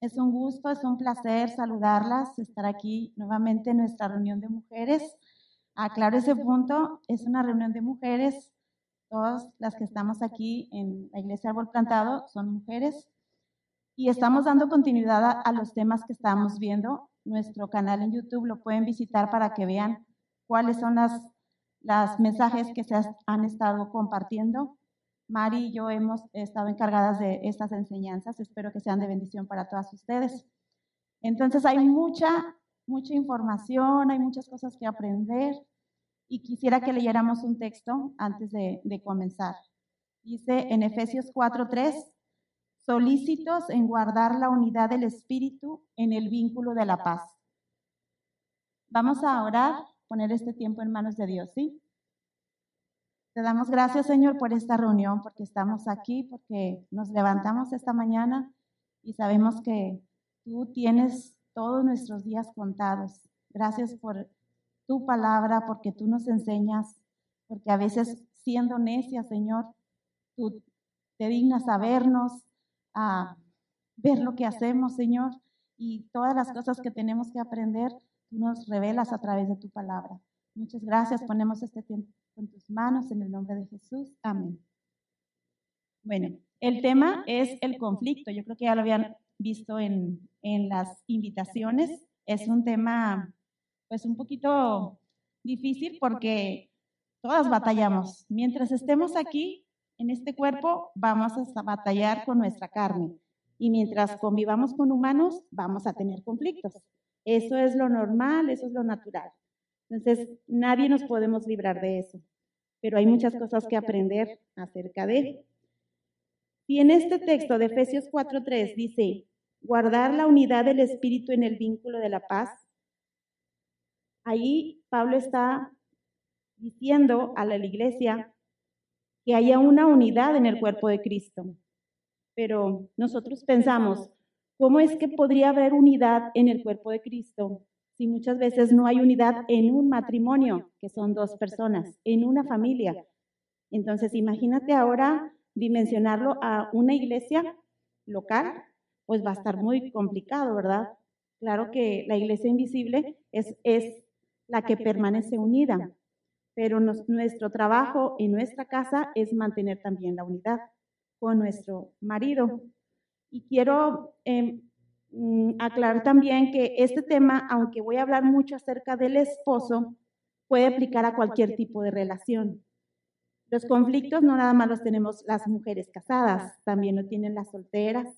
Es un gusto, es un placer saludarlas, estar aquí nuevamente en nuestra reunión de mujeres. Aclaro ese punto, es una reunión de mujeres. Todas las que estamos aquí en la Iglesia Árbol Plantado son mujeres. Y estamos dando continuidad a, los temas que estamos viendo. Nuestro canal en YouTube lo pueden visitar para que vean cuáles son las, las mensajes que se han estado compartiendo Mari y yo hemos estado encargadas de estas enseñanzas. Espero que sean de bendición para todas ustedes. Entonces hay mucha, mucha información, hay muchas cosas que aprender y quisiera que leyéramos un texto antes de, comenzar. Dice en Efesios 4:3, solícitos en guardar la unidad del Espíritu en el vínculo de la paz. Vamos a orar, poner este tiempo en manos de Dios, ¿sí? Te damos gracias, Señor, por esta reunión, porque estamos aquí, porque nos levantamos esta mañana y sabemos que tú tienes todos nuestros días contados. Gracias por tu palabra, porque tú nos enseñas, porque a veces siendo necia, Señor, tú te dignas a vernos, a ver lo que hacemos, Señor, y todas las cosas que tenemos que aprender, tú nos revelas a través de tu palabra. Muchas gracias. Ponemos este tiempo con tus manos en el nombre de Jesús. Amén. Bueno, el tema es el conflicto. Yo creo que ya lo habían visto en, en las invitaciones. Es un tema, pues, un poquito difícil porque todas batallamos. Mientras estemos aquí, en este cuerpo, vamos a batallar con nuestra carne. Y mientras convivamos con humanos, vamos a tener conflictos. Eso es lo normal, eso es lo natural. Entonces, nadie nos podemos librar de eso, pero hay muchas cosas que aprender acerca de. Y en este texto de Efesios 4.3 dice, guardar la unidad del Espíritu en el vínculo de la paz. Ahí Pablo está diciendo a la iglesia que haya una unidad en el cuerpo de Cristo. Pero nosotros pensamos, ¿cómo es que podría haber unidad en el cuerpo de Cristo si muchas veces no hay unidad en un matrimonio, que son dos personas, en una familia. Entonces, imagínate ahora dimensionarlo a una iglesia local, pues va a estar muy complicado, ¿verdad? Claro que la iglesia invisible es, es la que permanece unida, pero nuestro trabajo en nuestra casa es mantener también la unidad con nuestro marido. Y quiero eh, Mm, aclarar también que este tema, aunque voy a hablar mucho acerca del esposo, puede aplicar a cualquier tipo de relación. Los conflictos no nada más los tenemos las mujeres casadas, también lo tienen las solteras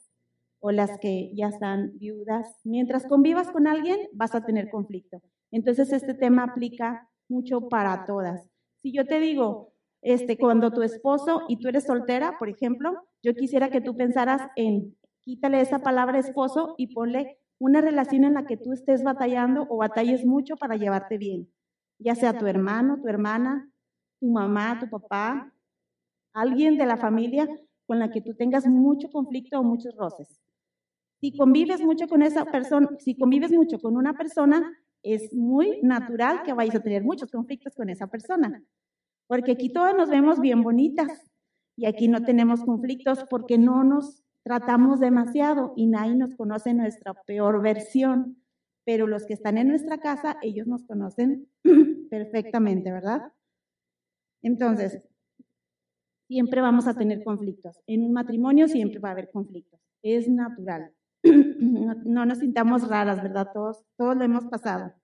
o las que ya están viudas. Mientras convivas con alguien, vas a tener conflicto. Entonces, este tema aplica mucho para todas. Si yo te digo, este, cuando tu esposo y tú eres soltera, por ejemplo, yo quisiera que tú pensaras en quítale esa palabra esposo y ponle una relación en la que tú estés batallando o batalles mucho para llevarte bien, ya sea tu hermano, tu hermana, tu mamá, tu papá, alguien de la familia con la que tú tengas mucho conflicto o muchos roces. Si convives mucho con esa persona, si convives mucho con una persona, es muy natural que vayas a tener muchos conflictos con esa persona, porque aquí todas nos vemos bien bonitas y aquí no tenemos conflictos porque no nos tratamos demasiado y nadie nos conoce nuestra peor versión, pero los que están en nuestra casa, ellos nos conocen perfectamente, ¿verdad? Entonces, siempre vamos a tener conflictos. En un matrimonio siempre va a haber conflictos. Es natural. No, nos sintamos raras, ¿verdad? Todos, todos lo hemos pasado.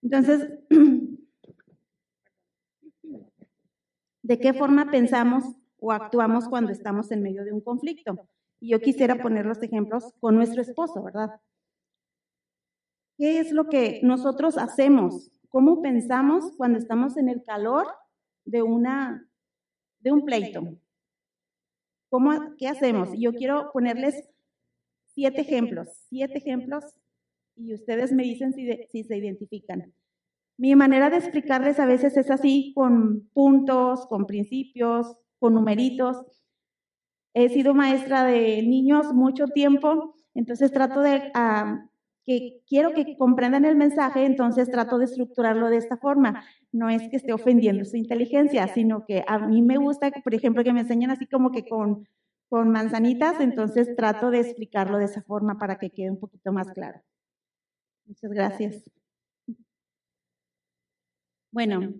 Entonces, ¿de qué forma pensamos o actuamos cuando estamos en medio de un conflicto. Y yo quisiera poner los ejemplos con nuestro esposo, ¿verdad? ¿Qué es lo que nosotros hacemos? ¿Cómo pensamos cuando estamos en el calor de, una, de un pleito? ¿Cómo, ¿Qué hacemos? Yo quiero ponerles siete ejemplos, siete ejemplos y ustedes me dicen si, si se identifican. Mi manera de explicarles a veces es así, con puntos, con principios, con numeritos. He sido maestra de niños mucho tiempo, entonces trato de que quiero que comprendan el mensaje, entonces trato de estructurarlo de esta forma. No es que esté ofendiendo su inteligencia, sino que a mí me gusta, por ejemplo, que me enseñen así como que con, con manzanitas, entonces trato de explicarlo de esa forma para que quede un poquito más claro. Muchas gracias. Bueno,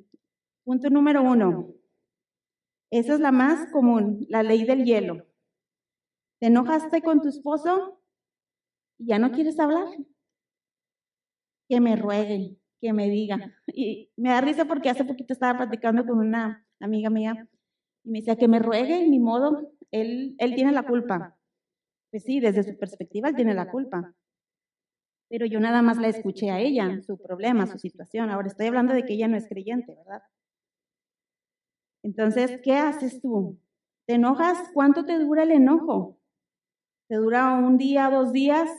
punto número uno. Esa es la más común, la ley del hielo. ¿Te enojaste con tu esposo y ya no quieres hablar? Que me ruegue, que me diga. Y me da risa porque hace poquito estaba platicando con una amiga mía y me decía que me ruegue, ni modo, él, él tiene la culpa. Pues sí, desde su perspectiva él tiene la culpa pero yo nada más la escuché a ella, su problema, su situación. Ahora estoy hablando de que ella no es creyente, ¿verdad? Entonces, ¿qué haces tú? ¿Te enojas? ¿Cuánto te dura el enojo? ¿Te dura un día, dos días?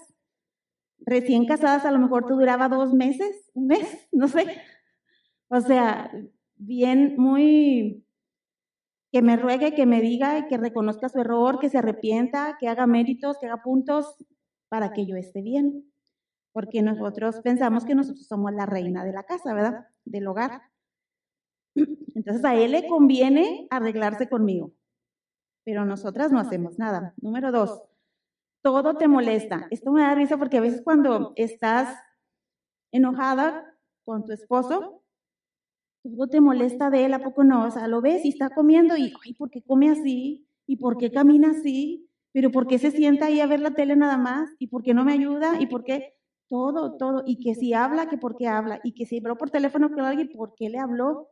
Recién casadas a lo mejor te duraba dos meses, un mes, no sé. O sea, bien, muy, que me ruegue, que me diga, que reconozca su error, que se arrepienta, que haga méritos, que haga puntos para que yo esté bien porque nosotros pensamos que nosotros somos la reina de la casa, ¿verdad? Del hogar. Entonces a él le conviene arreglarse conmigo, pero nosotras no hacemos nada. Número dos, todo te molesta. Esto me da risa porque a veces cuando estás enojada con tu esposo, todo te molesta de él, ¿a poco no? O sea, lo ves y está comiendo y, ay, ¿por qué come así? ¿Y por qué camina así? ¿Pero por qué se sienta ahí a ver la tele nada más? ¿Y por qué no me ayuda? ¿Y por qué? todo, todo, y que si habla, que por qué habla, y que si habló por teléfono con alguien, ¿por qué le habló?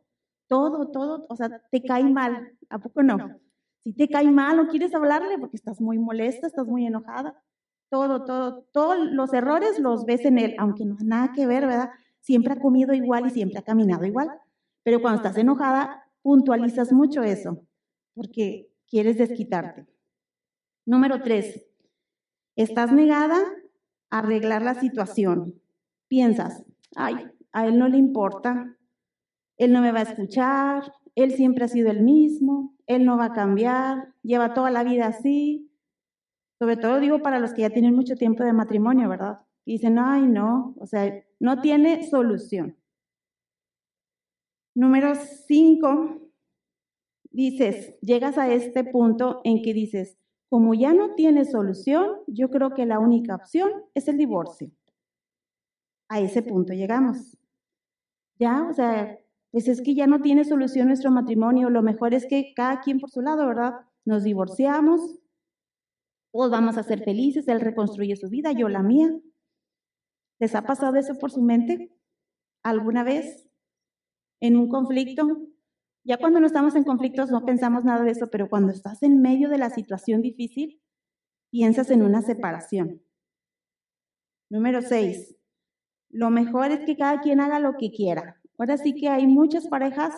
Todo, todo, o sea, te cae mal, ¿a poco no? Si te cae mal, no quieres hablarle porque estás muy molesta, estás muy enojada, todo, todo, todos los errores los ves en él, aunque no nada que ver, ¿verdad? Siempre ha comido igual y siempre ha caminado igual, pero cuando estás enojada, puntualizas mucho eso, porque quieres desquitarte. Número tres, estás negada arreglar la situación. Piensas, ay, a él no le importa, él no me va a escuchar, él siempre ha sido el mismo, él no va a cambiar, lleva toda la vida así. Sobre todo digo para los que ya tienen mucho tiempo de matrimonio, ¿verdad? Y dicen, ay, no, o sea, no tiene solución. Número cinco, dices, llegas a este punto en que dices, como ya no tiene solución, yo creo que la única opción es el divorcio. A ese punto llegamos. Ya, o sea, pues es que ya no tiene solución nuestro matrimonio. Lo mejor es que cada quien por su lado, ¿verdad? Nos divorciamos, todos vamos a ser felices, él reconstruye su vida, yo la mía. ¿Les ha pasado eso por su mente alguna vez en un conflicto? Ya cuando no estamos en conflictos no pensamos nada de eso, pero cuando estás en medio de la situación difícil, piensas en una separación. Número seis, lo mejor es que cada quien haga lo que quiera. Ahora sí que hay muchas parejas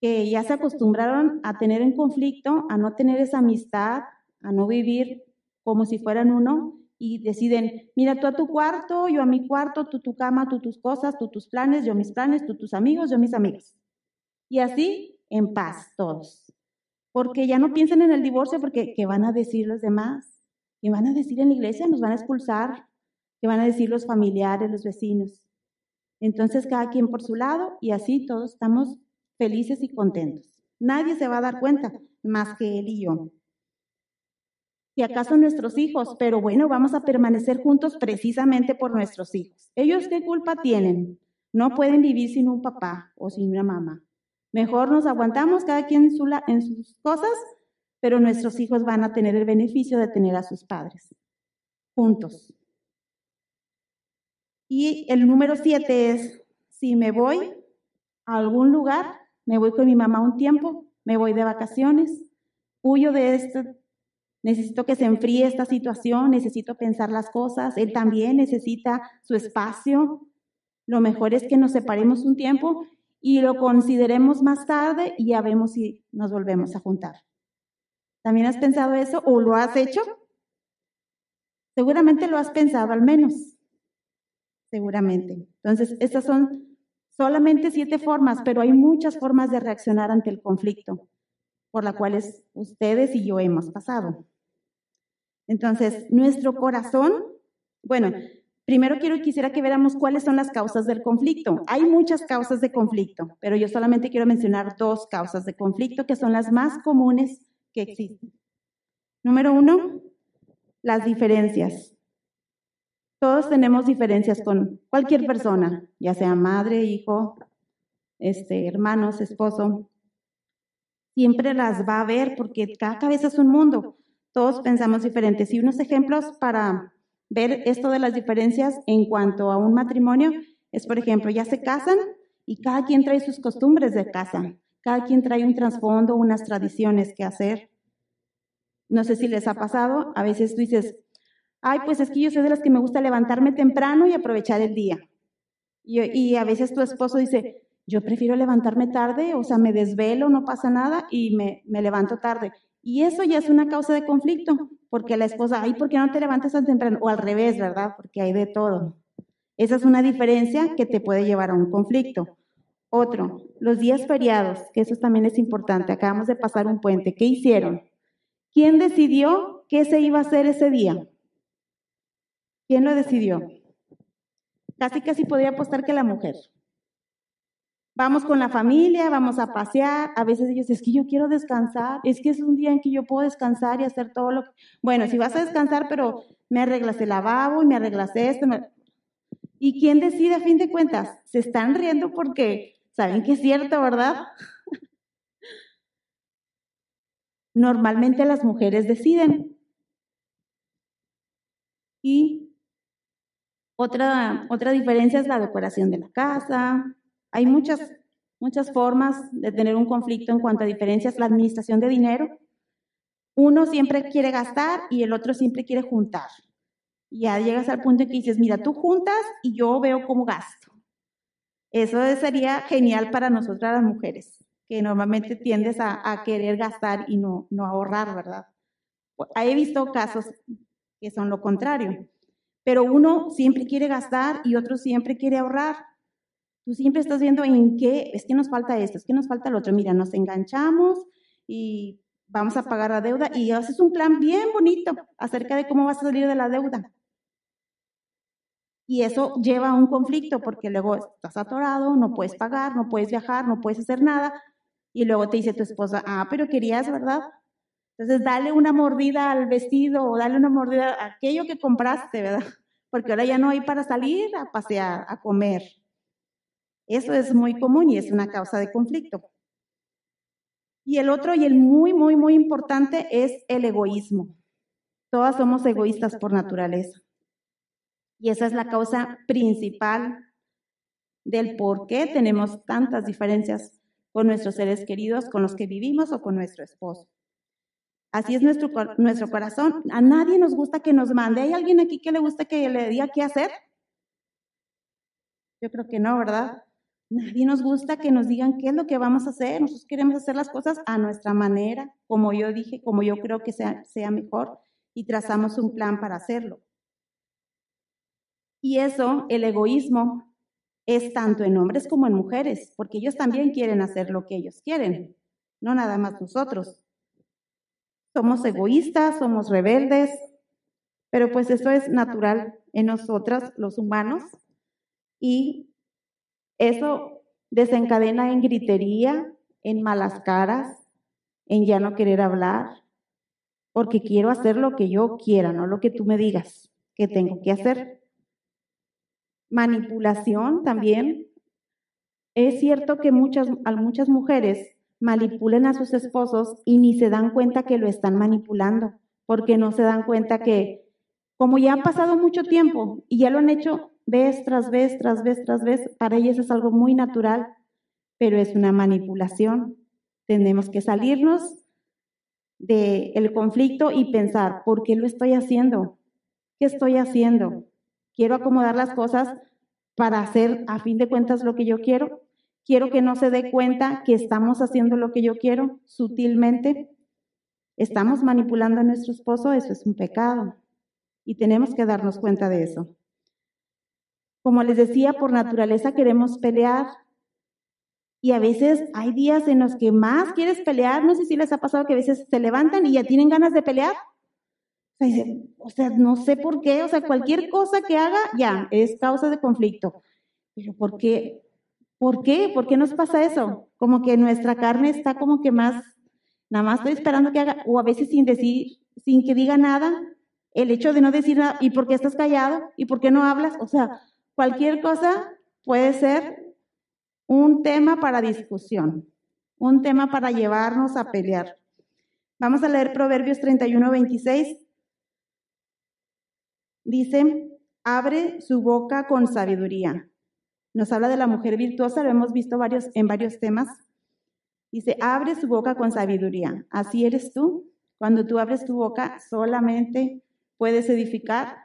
que ya se acostumbraron a tener en conflicto, a no tener esa amistad, a no vivir como si fueran uno y deciden, mira tú a tu cuarto, yo a mi cuarto, tú tu cama, tú tus cosas, tú tus planes, yo mis planes, tú tus amigos, yo mis amigos. Y así en paz todos. Porque ya no piensen en el divorcio porque ¿qué van a decir los demás? ¿Qué van a decir en la iglesia? Nos van a expulsar. ¿Qué van a decir los familiares, los vecinos? Entonces cada quien por su lado y así todos estamos felices y contentos. Nadie se va a dar cuenta más que él y yo. Si acaso nuestros hijos, pero bueno, vamos a permanecer juntos precisamente por nuestros hijos. ¿Ellos qué culpa tienen? No pueden vivir sin un papá o sin una mamá. Mejor nos aguantamos cada quien en, sus cosas, pero nuestros hijos van a tener el beneficio de tener a sus padres juntos. Y el número siete es, si me voy a algún lugar, me voy con mi mamá un tiempo, me voy de vacaciones, huyo de esto, necesito que se enfríe esta situación, necesito pensar las cosas, él también necesita su espacio. Lo mejor es que nos separemos un tiempo y lo consideremos más tarde y ya vemos si nos volvemos a juntar. ¿También has pensado eso o lo has hecho? Seguramente lo has pensado al menos. Seguramente. Entonces, estas son solamente siete formas, pero hay muchas formas de reaccionar ante el conflicto por las cuales ustedes y yo hemos pasado. Entonces, nuestro corazón, bueno, primero quiero quisiera que viéramos cuáles son las causas del conflicto. Hay muchas causas de conflicto, pero yo solamente quiero mencionar dos causas de conflicto que son las más comunes que existen. Número uno, las diferencias. Todos tenemos diferencias con cualquier persona, ya sea madre, hijo, este, hermanos, esposo. Siempre las va a ver porque cada cabeza es un mundo. Todos pensamos diferentes. Y unos ejemplos para ver esto de las diferencias en cuanto a un matrimonio es, por ejemplo, ya se casan y cada quien trae sus costumbres de casa. Cada quien trae un trasfondo, unas tradiciones que hacer. No sé si les ha pasado, a veces tú dices, Ay, pues es que yo soy de las que me gusta levantarme temprano y aprovechar el día. Y, a veces tu esposo dice, yo prefiero levantarme tarde, o sea, me desvelo, no pasa nada y me, me levanto tarde. Y eso ya es una causa de conflicto, porque la esposa, ay, ¿por qué no te levantas tan temprano? O al revés, ¿verdad? Porque hay de todo. Esa es una diferencia que te puede llevar a un conflicto. Otro, los días feriados, que eso también es importante. Acabamos de pasar un puente. ¿Qué hicieron? ¿Quién decidió qué se iba a hacer ese día? ¿Quién lo decidió? Casi casi podría apostar que la mujer. Vamos con la familia, vamos a pasear. A veces ellos, es que yo quiero descansar, es que es un día en que yo puedo descansar y hacer todo lo que... Bueno, si vas a descansar, pero me arreglas el lavabo y me arreglas esto. ¿Y quién decide a fin de cuentas? Se están riendo porque saben que es cierto, ¿verdad? Normalmente las mujeres deciden. Y otra, otra diferencia es la decoración de la casa. Hay muchas, muchas formas de tener un conflicto en cuanto a diferencias. La administración de dinero. Uno siempre quiere gastar y el otro siempre quiere juntar. Ya llegas al punto en que dices, mira, tú juntas y yo veo cómo gasto. Eso sería genial para nosotras las mujeres, que normalmente tiendes a, a querer gastar y no, no ahorrar, ¿verdad? He visto casos que son lo contrario. Pero uno siempre quiere gastar y otro siempre quiere ahorrar. Tú siempre estás viendo en qué, es que nos falta esto, es que nos falta lo otro. Mira, nos enganchamos y vamos a pagar la deuda y haces un plan bien bonito acerca de cómo vas a salir de la deuda. Y eso lleva a un conflicto porque luego estás atorado, no puedes pagar, no puedes viajar, no puedes hacer nada. Y luego te dice tu esposa, ah, pero querías, ¿verdad? Entonces, dale una mordida al vestido o dale una mordida a aquello que compraste, ¿verdad? Porque ahora ya no hay para salir a pasear, a comer. Eso es muy común y es una causa de conflicto. Y el otro y el muy, muy, muy importante es el egoísmo. Todas somos egoístas por naturaleza. Y esa es la causa principal del por qué tenemos tantas diferencias con nuestros seres queridos, con los que vivimos o con nuestro esposo. Así es nuestro, nuestro corazón. A nadie nos gusta que nos mande. ¿Hay alguien aquí que le gusta que le diga qué hacer? Yo creo que no, ¿verdad? Nadie nos gusta que nos digan qué es lo que vamos a hacer. Nosotros queremos hacer las cosas a nuestra manera, como yo dije, como yo creo que sea, sea mejor, y trazamos un plan para hacerlo. Y eso, el egoísmo, es tanto en hombres como en mujeres, porque ellos también quieren hacer lo que ellos quieren, no nada más nosotros. Somos egoístas, somos rebeldes, pero pues eso es natural en nosotras, los humanos, y eso desencadena en gritería, en malas caras, en ya no querer hablar, porque quiero hacer lo que yo quiera, no lo que tú me digas que tengo que hacer. Manipulación también. Es cierto que muchas, a muchas mujeres manipulen a sus esposos y ni se dan cuenta que lo están manipulando, porque no se dan cuenta que como ya ha pasado mucho tiempo y ya lo han hecho vez tras vez, tras vez, tras vez, para ellas es algo muy natural, pero es una manipulación. Tenemos que salirnos del conflicto y pensar, ¿por qué lo estoy haciendo? ¿Qué estoy haciendo? ¿Quiero acomodar las cosas para hacer a fin de cuentas lo que yo quiero? Quiero que no se dé cuenta que estamos haciendo lo que yo quiero sutilmente. Estamos manipulando a nuestro esposo, eso es un pecado. Y tenemos que darnos cuenta de eso. Como les decía, por naturaleza queremos pelear. Y a veces hay días en los que más quieres pelear. No sé si les ha pasado que a veces se levantan y ya tienen ganas de pelear. O sea, no sé por qué. O sea, cualquier cosa que haga ya es causa de conflicto. Pero ¿por qué? ¿Por qué? ¿Por qué nos pasa eso? Como que nuestra carne está como que más, nada más estoy esperando que haga, o a veces sin decir, sin que diga nada, el hecho de no decir nada, ¿y por qué estás callado? ¿Y por qué no hablas? O sea, cualquier cosa puede ser un tema para discusión, un tema para llevarnos a pelear. Vamos a leer Proverbios 31, 26. Dice, abre su boca con sabiduría. Nos habla de la mujer virtuosa, lo hemos visto varios, en varios temas. Dice, abre su boca con sabiduría. Así eres tú. Cuando tú abres tu boca, solamente puedes edificar.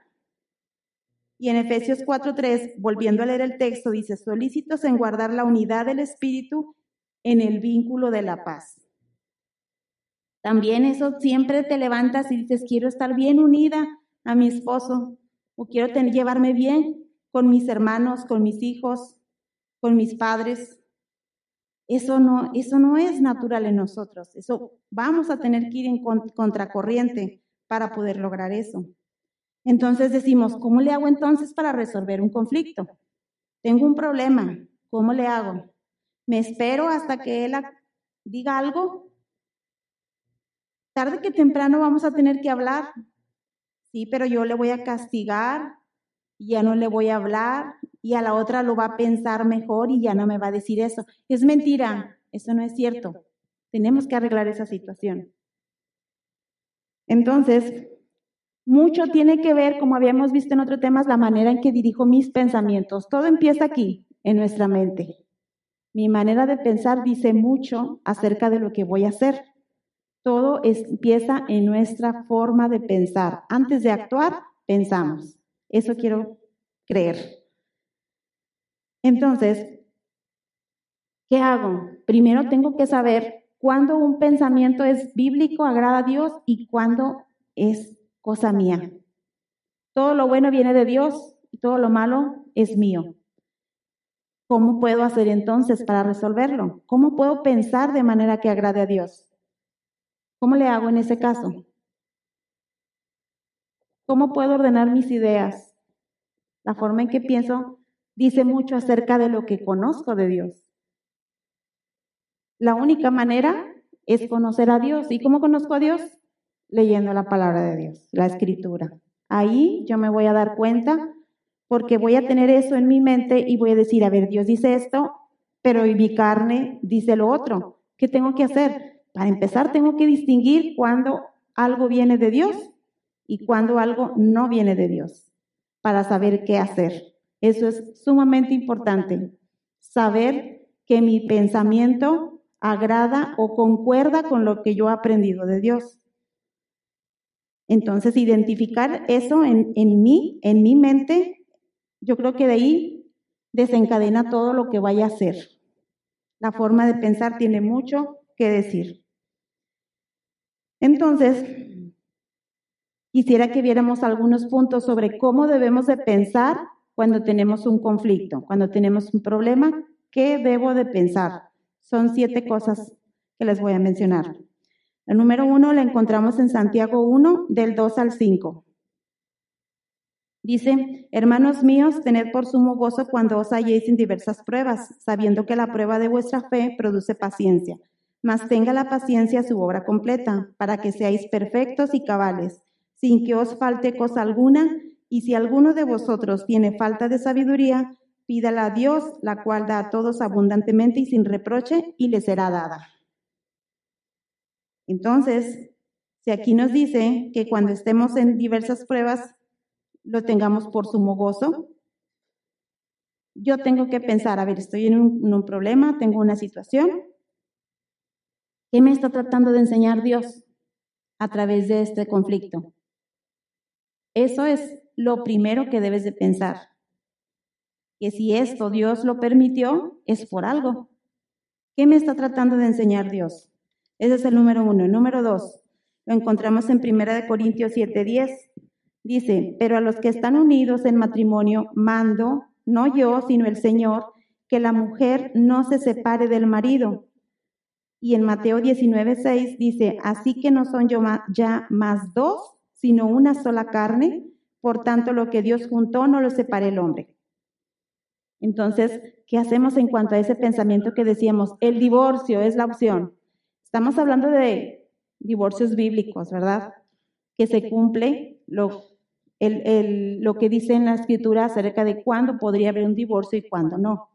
Y en Efesios 4.3, volviendo a leer el texto, dice, solícitos en guardar la unidad del Espíritu en el vínculo de la paz. También eso siempre te levantas y dices, quiero estar bien unida a mi esposo o quiero llevarme bien con mis hermanos, con mis hijos, con mis padres. Eso no, eso no es natural en nosotros. Eso vamos a tener que ir en contracorriente para poder lograr eso. Entonces decimos, ¿cómo le hago entonces para resolver un conflicto? Tengo un problema, ¿cómo le hago? ¿Me espero hasta que él diga algo? Tarde que temprano vamos a tener que hablar. Sí, pero yo le voy a castigar, y ya no le voy a hablar y a la otra lo va a pensar mejor y ya no me va a decir eso. Es mentira, eso no es cierto. Tenemos que arreglar esa situación. Entonces, mucho tiene que ver, como habíamos visto en otros temas, la manera en que dirijo mis pensamientos. Todo empieza aquí, en nuestra mente. Mi manera de pensar dice mucho acerca de lo que voy a hacer. Todo empieza en nuestra forma de pensar. Antes de actuar, pensamos. Eso quiero creer. Entonces, ¿qué hago? Primero tengo que saber cuándo un pensamiento es bíblico, agrada a Dios y cuándo es cosa mía. Todo lo bueno viene de Dios y todo lo malo es mío. ¿Cómo puedo hacer entonces para resolverlo? ¿Cómo puedo pensar de manera que agrade a Dios? ¿Cómo le hago en ese caso? ¿Cómo puedo ordenar mis ideas? La forma en que pienso dice mucho acerca de lo que conozco de Dios. La única manera es conocer a Dios. ¿Y cómo conozco a Dios? Leyendo la palabra de Dios, la escritura. Ahí yo me voy a dar cuenta porque voy a tener eso en mi mente y voy a decir, a ver, Dios dice esto, pero mi carne dice lo otro. ¿Qué tengo que hacer? Para empezar, tengo que distinguir cuando algo viene de Dios y cuando algo no viene de Dios, para saber qué hacer. Eso es sumamente importante, saber que mi pensamiento agrada o concuerda con lo que yo he aprendido de Dios. Entonces, identificar eso en, en mí, en mi mente, yo creo que de ahí desencadena todo lo que vaya a hacer. La forma de pensar tiene mucho que decir. Entonces, quisiera que viéramos algunos puntos sobre cómo debemos de pensar cuando tenemos un conflicto, cuando tenemos un problema, ¿qué debo de pensar? Son siete cosas que les voy a mencionar. El número uno la encontramos en Santiago 1, del 2 al 5. Dice, hermanos míos, tened por sumo gozo cuando os halléis en diversas pruebas, sabiendo que la prueba de vuestra fe produce paciencia. Mas tenga la paciencia su obra completa, para que seáis perfectos y cabales, sin que os falte cosa alguna, y si alguno de vosotros tiene falta de sabiduría, Pídala a Dios, la cual da a todos abundantemente y sin reproche, y le será dada. Entonces, si aquí nos dice que cuando estemos en diversas pruebas, lo tengamos por sumo gozo, yo tengo que pensar, a ver, estoy en un, en un problema, tengo una situación, ¿qué me está tratando de enseñar Dios a través de este conflicto? Eso es lo primero que debes de pensar que si esto Dios lo permitió, es por algo. ¿Qué me está tratando de enseñar Dios? Ese es el número uno. El número dos, lo encontramos en Primera de Corintios 7:10. Dice, pero a los que están unidos en matrimonio, mando no yo, sino el Señor, que la mujer no se separe del marido. Y en Mateo 19, 6 dice, así que no son yo ya más dos, sino una sola carne, por tanto lo que Dios juntó no lo separe el hombre. Entonces, ¿qué hacemos en cuanto a ese pensamiento que decíamos? El divorcio es la opción. Estamos hablando de divorcios bíblicos, ¿verdad? Que se cumple lo, lo que dice en la escritura acerca de cuándo podría haber un divorcio y cuándo no.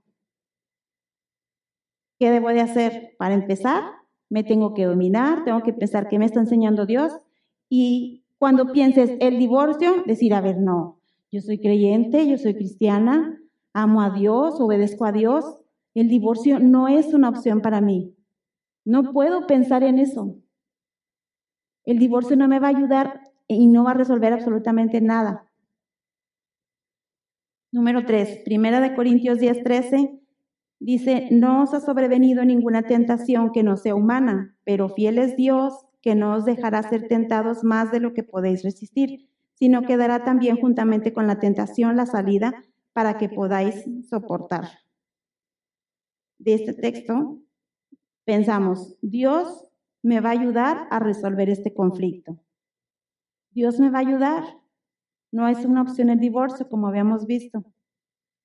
¿Qué debo de hacer? Para empezar, me tengo que dominar, tengo que pensar qué me está enseñando Dios y cuando pienses el divorcio, decir, a ver, no, yo soy creyente, yo soy cristiana, amo a Dios, obedezco a Dios, el divorcio no es una opción para mí. No puedo pensar en eso. El divorcio no me va a ayudar y no va a resolver absolutamente nada. Número 3, Primera de Corintios 10, 13. Dice, no os ha sobrevenido ninguna tentación que no sea humana, pero fiel es Dios que no os dejará ser tentados más de lo que podéis resistir, sino que dará también juntamente con la tentación la salida para que podáis soportar. De este texto pensamos, Dios me va a ayudar a resolver este conflicto. Dios me va a ayudar. No es una opción el divorcio, como habíamos visto.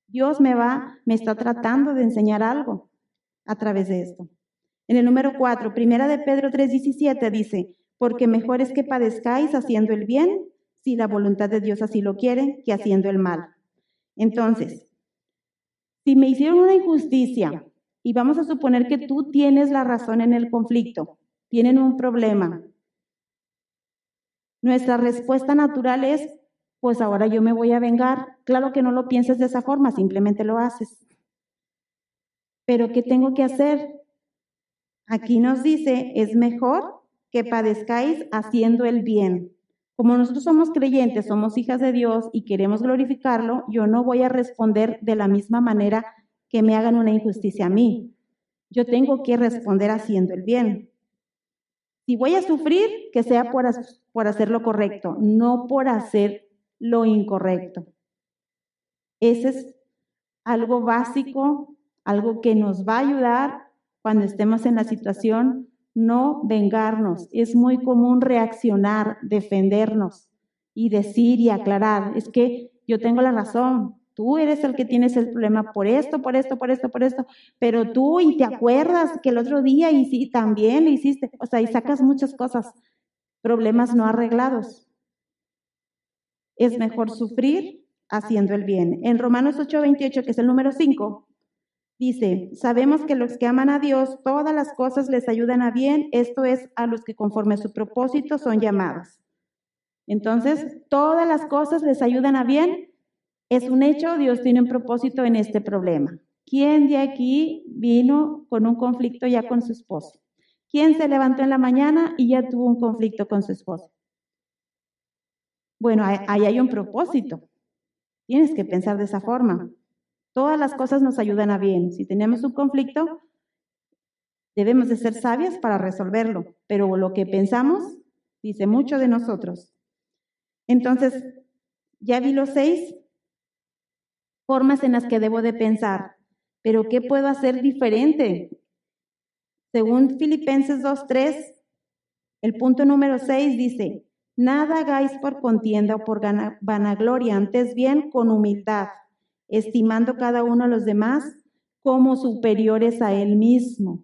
Dios me va, me está tratando de enseñar algo a través de esto. En el número 4, primera de Pedro 3:17 dice, porque mejor es que padezcáis haciendo el bien, si la voluntad de Dios así lo quiere, que haciendo el mal. Entonces, si me hicieron una injusticia y vamos a suponer que tú tienes la razón en el conflicto, tienen un problema, nuestra respuesta natural es pues ahora yo me voy a vengar. Claro que no lo pienses de esa forma, simplemente lo haces. Pero ¿qué tengo que hacer? Aquí nos dice, es mejor que padezcáis haciendo el bien. Como nosotros somos creyentes, somos hijas de Dios y queremos glorificarlo, yo no voy a responder de la misma manera que me hagan una injusticia a mí. Yo tengo que responder haciendo el bien. Si voy a sufrir, que sea por, por hacer lo correcto, no por hacer lo incorrecto. Ese es algo básico, algo que nos va a ayudar cuando estemos en la situación, no vengarnos. Es muy común reaccionar, defendernos y decir y aclarar, es que yo tengo la razón, tú eres el que tienes el problema por esto, por esto, por esto, por esto, pero tú y te acuerdas que el otro día y sí, también lo hiciste, o sea, y sacas muchas cosas, problemas no arreglados. Es mejor sufrir haciendo el bien. En Romanos 8:28, que es el número 5, dice, sabemos que los que aman a Dios, todas las cosas les ayudan a bien, esto es a los que conforme a su propósito son llamados. Entonces, todas las cosas les ayudan a bien. Es un hecho, Dios tiene un propósito en este problema. ¿Quién de aquí vino con un conflicto ya con su esposo? ¿Quién se levantó en la mañana y ya tuvo un conflicto con su esposo? Bueno, ahí hay un propósito. Tienes que pensar de esa forma. Todas las cosas nos ayudan a bien. Si tenemos un conflicto, debemos de ser sabias para resolverlo, pero lo que pensamos dice mucho de nosotros. Entonces, ya vi los seis formas en las que debo de pensar, pero ¿qué puedo hacer diferente? Según Filipenses 2.3, el punto número 6 dice, Nada hagáis por contienda o por vanagloria, antes bien con humildad, estimando cada uno a los demás como superiores a él mismo.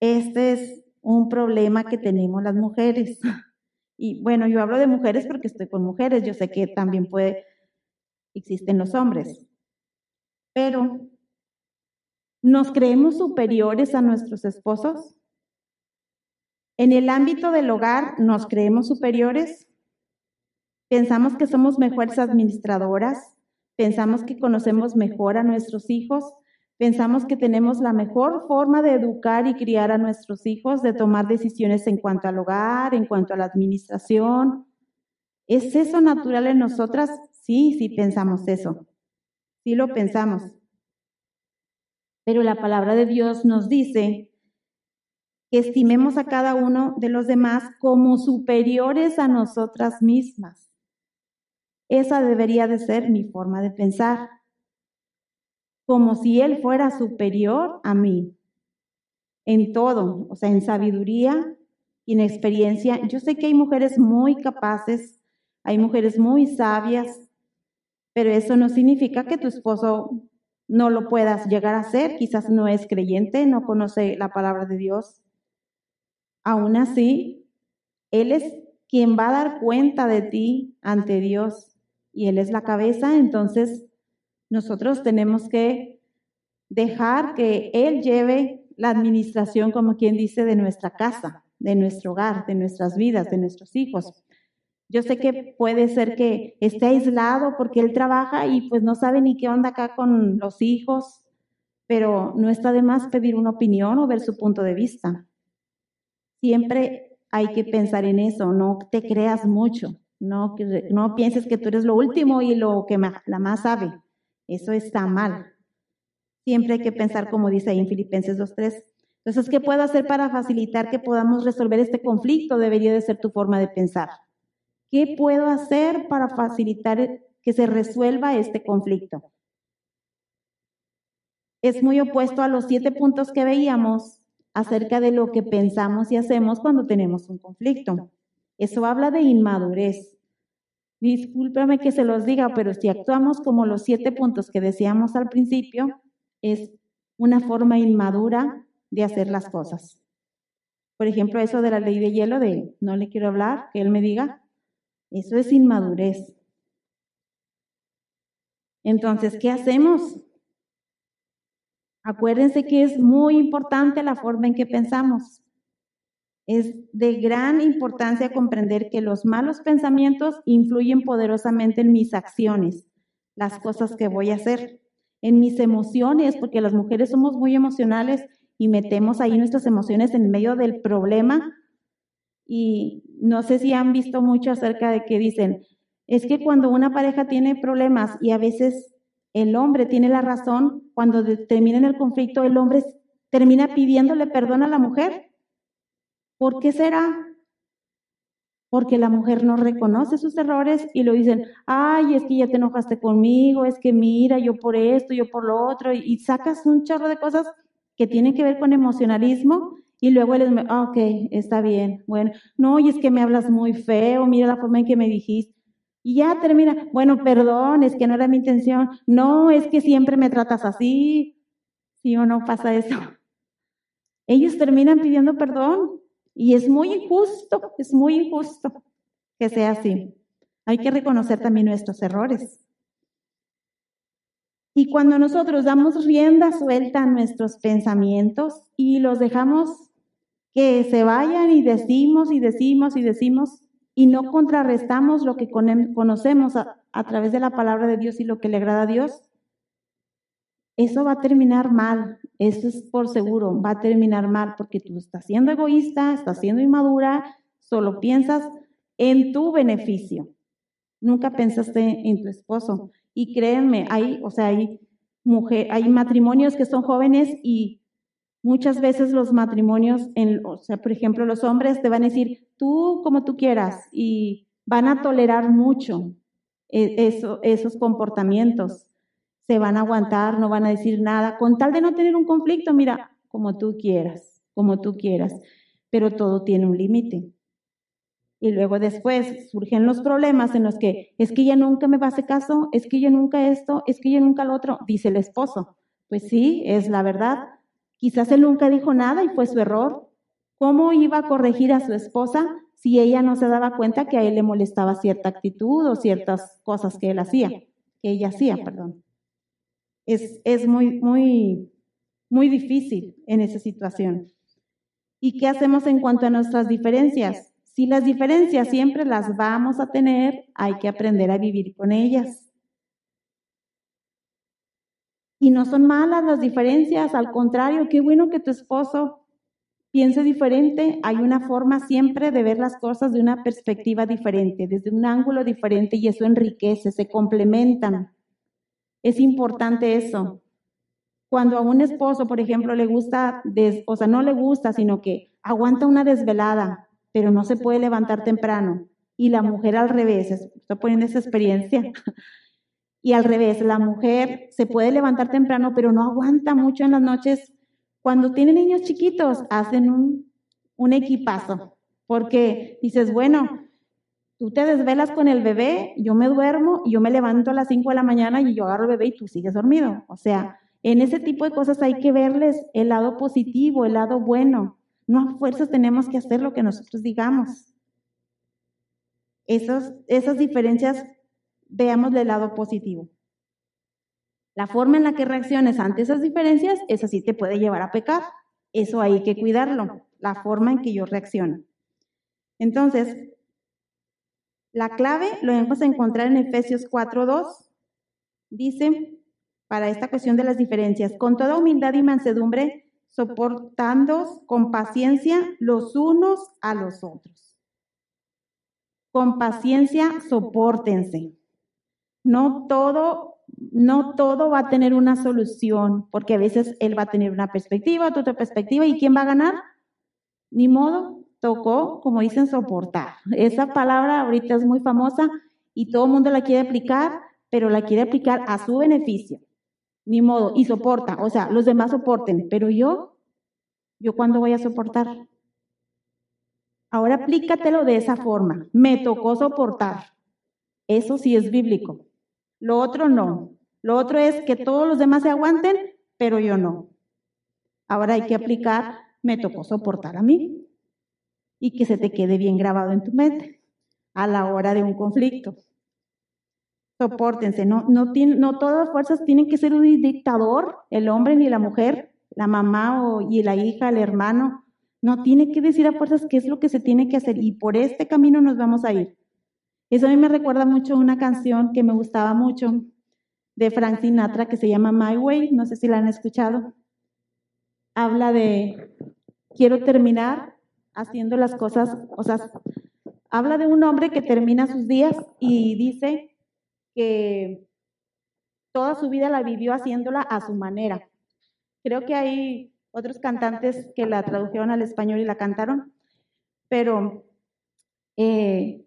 Este es un problema que tenemos las mujeres. Y bueno, yo hablo de mujeres porque estoy con mujeres, yo sé que también puede, existen los hombres. Pero, ¿nos creemos superiores a nuestros esposos? En el ámbito del hogar, ¿nos creemos superiores? ¿Pensamos que somos mejores administradoras? ¿Pensamos que conocemos mejor a nuestros hijos? ¿Pensamos que tenemos la mejor forma de educar y criar a nuestros hijos, de tomar decisiones en cuanto al hogar, en cuanto a la administración? ¿Es eso natural en nosotras? Sí, sí pensamos eso. Sí lo pensamos. Pero la palabra de Dios nos dice que estimemos a cada uno de los demás como superiores a nosotras mismas. Esa debería de ser mi forma de pensar. como si Él fuera superior a mí en todo, o sea, en sabiduría y en experiencia. Yo sé que hay mujeres muy capaces, hay mujeres muy sabias, pero eso no significa que tu esposo no lo puedas llegar a ser. Quizás no es creyente, no conoce la palabra de Dios. Aún así, Él es quien va a dar cuenta de ti ante Dios y Él es la cabeza, entonces nosotros. tenemos que dejar que Él lleve la administración, como quien dice, de nuestra casa, de nuestro hogar, de nuestras vidas, de nuestros hijos. Yo sé que puede ser que esté aislado porque él trabaja y pues no sabe ni qué onda acá con los hijos, pero no está de más pedir una opinión o ver su punto de vista. Siempre hay que pensar en eso, no te creas mucho, no, no pienses que tú eres lo último y lo que la más sabe. Eso está mal. Siempre hay que pensar como dice ahí en Filipenses 2.3. Entonces, ¿qué puedo hacer para facilitar que podamos resolver este conflicto? Debería de ser tu forma de pensar. ¿Qué puedo hacer para facilitar que se resuelva este conflicto? Es muy opuesto a los siete puntos que veíamos acerca de lo que pensamos y hacemos cuando tenemos un conflicto. Eso habla de inmadurez. Discúlpame que se los diga, pero si actuamos como los siete puntos que decíamos al principio, es una forma inmadura de hacer las cosas. Por ejemplo, eso de la ley de hielo, de no le quiero hablar, que él me diga, eso es inmadurez. Entonces, ¿qué hacemos? Acuérdense que es muy importante la forma en que pensamos. Es de gran importancia comprender que los malos pensamientos influyen poderosamente en mis acciones, las cosas que voy a hacer, en mis emociones, porque las mujeres somos muy emocionales y metemos ahí nuestras emociones en medio del problema y no sé si han visto mucho acerca de que dicen, es que cuando una pareja tiene problemas y a veces el hombre tiene la razón, cuando termina el conflicto, el hombre termina pidiéndole perdón a la mujer. ¿Por qué será? Porque la mujer no reconoce sus errores y lo dicen, ay, es que ya te enojaste conmigo, es que mira, yo por esto, yo por lo otro, y sacas un chorro de cosas que tienen que ver con emocionalismo y luego él es, ah, ok, está bien, bueno, no, y es que me hablas muy feo, mira la forma en que me dijiste. Y ya termina, bueno, perdón, es que no era mi intención, no, es que siempre me tratas así, ¿sí o no pasa eso? Ellos terminan pidiendo perdón y es muy injusto, es muy injusto que sea así. Hay que reconocer también nuestros errores. Y cuando nosotros damos rienda suelta a nuestros pensamientos y los dejamos que se vayan y decimos y decimos y decimos y no contrarrestamos lo que conocemos a, través de la palabra de Dios y lo que le agrada a Dios, eso va a terminar mal, eso es por seguro, va a terminar mal porque tú estás siendo egoísta, estás siendo inmadura, solo piensas en tu beneficio. Nunca pensaste en tu esposo. Y créanme, hay, o sea, hay mujer, hay matrimonios que son jóvenes y Muchas veces los matrimonios, o sea, por ejemplo, los hombres te van a decir, tú como tú quieras, y van a tolerar mucho e, eso, esos comportamientos. Se van a aguantar, no van a decir nada, con tal de no tener un conflicto, mira, como tú quieras, como tú quieras, pero todo tiene un límite. Y luego después surgen los problemas en los que es que ella nunca me va a hacer caso, es que ella nunca esto, es que ella nunca lo otro, dice el esposo. Pues sí, es la verdad, Quizás él nunca dijo nada y fue su error. ¿Cómo iba a corregir a su esposa si ella no se daba cuenta que a él le molestaba cierta actitud o ciertas cosas que él hacía, que ella hacía, perdón? Es, es muy, muy, muy difícil en esa situación. ¿Y qué hacemos en cuanto a nuestras diferencias? Si las diferencias siempre las vamos a tener, hay que aprender a vivir con ellas. Y no son malas las diferencias, al contrario, qué bueno que tu esposo piense diferente. Hay una forma siempre de ver las cosas de una perspectiva diferente, desde un ángulo diferente y eso enriquece, se complementan. Es importante eso. Cuando a un esposo, por ejemplo, le gusta, o sea, no le gusta, sino que aguanta una desvelada, pero no se puede levantar temprano. Y la mujer al revés, estoy poniendo esa experiencia, Y al revés, la mujer se puede levantar temprano, pero no aguanta mucho en las noches. Cuando tiene niños chiquitos, hacen un, un equipazo, porque dices, bueno, tú te desvelas con el bebé, yo me duermo, y yo me levanto a las 5 de la mañana y yo agarro el bebé y tú sigues dormido. O sea, en ese tipo de cosas hay que verles el lado positivo, el lado bueno. No a fuerzas tenemos que hacer lo que nosotros digamos. Esas, esas diferencias, veamos del lado positivo. La forma en la que reacciones ante esas diferencias, eso sí te puede llevar a pecar. Eso hay que cuidarlo, la forma en que yo reacciono. Entonces, la clave lo vamos a encontrar en Efesios 4.2. Dice, para esta cuestión de las diferencias, con toda humildad y mansedumbre, soportando con paciencia los unos a los otros. Con paciencia, soportense. No todo, no todo va a tener una solución, porque a veces él va a tener una perspectiva, otra perspectiva, ¿y quién va a ganar? Ni modo, tocó, como dicen, soportar. Esa palabra ahorita es muy famosa y todo el mundo la quiere aplicar, pero la quiere aplicar a su beneficio. ni modo, y soporta, o sea, los demás soporten, pero yo, ¿yo cuándo voy a soportar? Ahora aplícatelo de esa forma, me tocó soportar, eso sí es bíblico, lo otro no, lo otro es que todos los demás se aguanten, pero yo no. Ahora hay que aplicar, me tocó soportar. a mí, y que se te quede bien grabado en tu mente a la hora de un conflicto soportense, no, no, no todas fuerzas tienen que ser un dictador, el hombre ni la mujer, la mamá o, y la hija, el hermano, no tiene que decir a fuerzas qué es lo que se tiene que hacer y por este camino nos vamos a ir. Eso a mí me recuerda mucho una canción que me gustaba mucho de Frank Sinatra que se llama My Way, no sé si la han escuchado. Habla de quiero terminar haciendo las cosas, o sea, habla de un hombre que termina sus días y dice que toda su vida la vivió haciéndola a su manera. Creo que hay otros cantantes que la tradujeron al español y la cantaron, pero eh,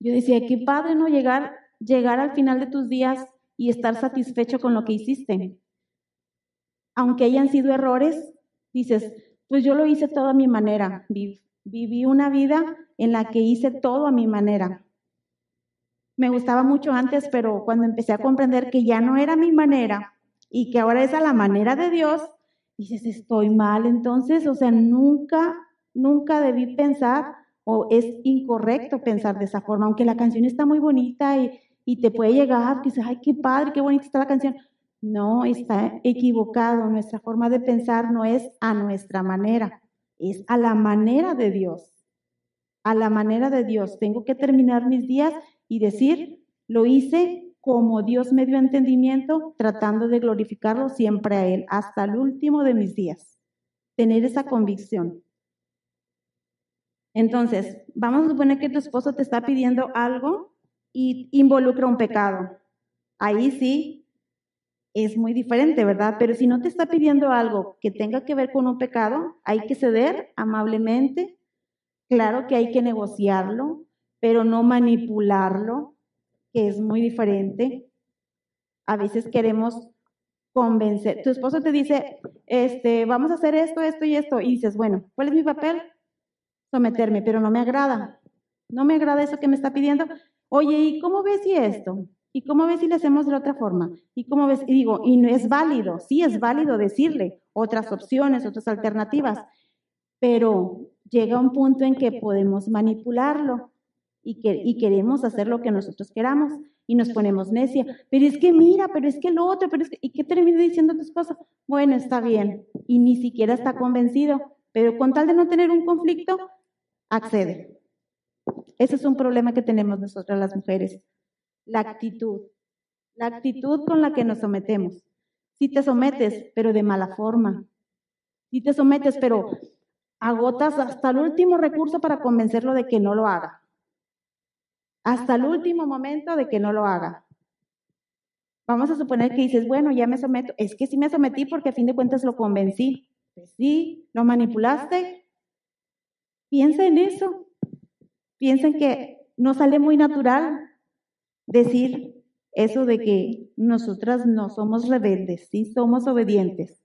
yo decía, qué padre, ¿no? Llegar, llegar al final de tus días y estar satisfecho con lo que hiciste. Aunque hayan sido errores, dices, pues yo lo hice todo a mi manera. Viví una vida en la que hice todo a mi manera me gustaba mucho antes, pero cuando empecé a comprender que ya no era mi manera y que ahora es a la manera de Dios, dices, estoy mal. Entonces, o sea, nunca, nunca debí pensar o es incorrecto pensar de esa forma, aunque la canción está muy bonita y, te puede llegar, que dices, ay, qué padre, qué bonita está la canción. No, está equivocado. Nuestra forma de pensar no es a nuestra manera, es a la manera de Dios. A la manera de Dios. Tengo que terminar mis días y decir, lo hice como Dios me dio entendimiento, tratando de glorificarlo siempre a Él, hasta el último de mis días. Tener esa convicción. Entonces, vamos a suponer que tu esposo te está pidiendo algo y involucra un pecado. Ahí sí es muy diferente, ¿verdad? Pero si no te está pidiendo algo que tenga que ver con un pecado, hay que ceder amablemente. Claro que hay que negociarlo, pero no manipularlo, que es muy diferente. A veces queremos convencer. Tu esposo te dice, este, vamos a hacer esto, esto y esto, y dices, bueno, ¿cuál es mi papel? Someterme, pero no me agrada. No me agrada eso que me está pidiendo. Oye, ¿y cómo ves si esto? ¿Y cómo ves si le hacemos de otra forma? ¿Y cómo ves? Digo, y no es válido, sí es válido decirle otras opciones, otras alternativas, pero llega un punto en que podemos manipularlo y, que, y queremos hacer lo que nosotros queramos y nos ponemos necia. Pero es que mira, pero es que lo otro, pero es que, ¿y qué termina diciendo tu esposa? Bueno, está bien. Y ni siquiera está convencido, pero con tal de no tener un conflicto, accede. Ese es un problema que tenemos nosotras las mujeres. La actitud. La actitud con la que nos sometemos. Si te sometes, pero de mala forma. Si te sometes, pero agotas hasta el último recurso para convencerlo de que no lo haga hasta el último momento de que no lo haga. Vamos a suponer que dices, bueno, ya me someto. Es que sí me sometí porque a fin de cuentas lo convencí. Sí, lo manipulaste. Piensa en eso. Piensa en que no sale muy natural decir, eso de que nosotras no somos rebeldes, sí somos obedientes.